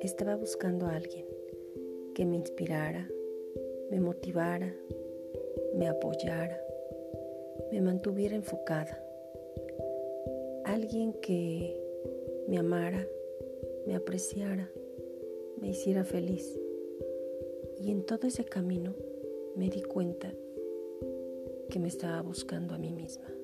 Estaba buscando a alguien que me inspirara, me motivara, me apoyara, me mantuviera enfocada. Alguien que me amara, me apreciara, me hiciera feliz. Y en todo ese camino me di cuenta que me estaba buscando a mí misma.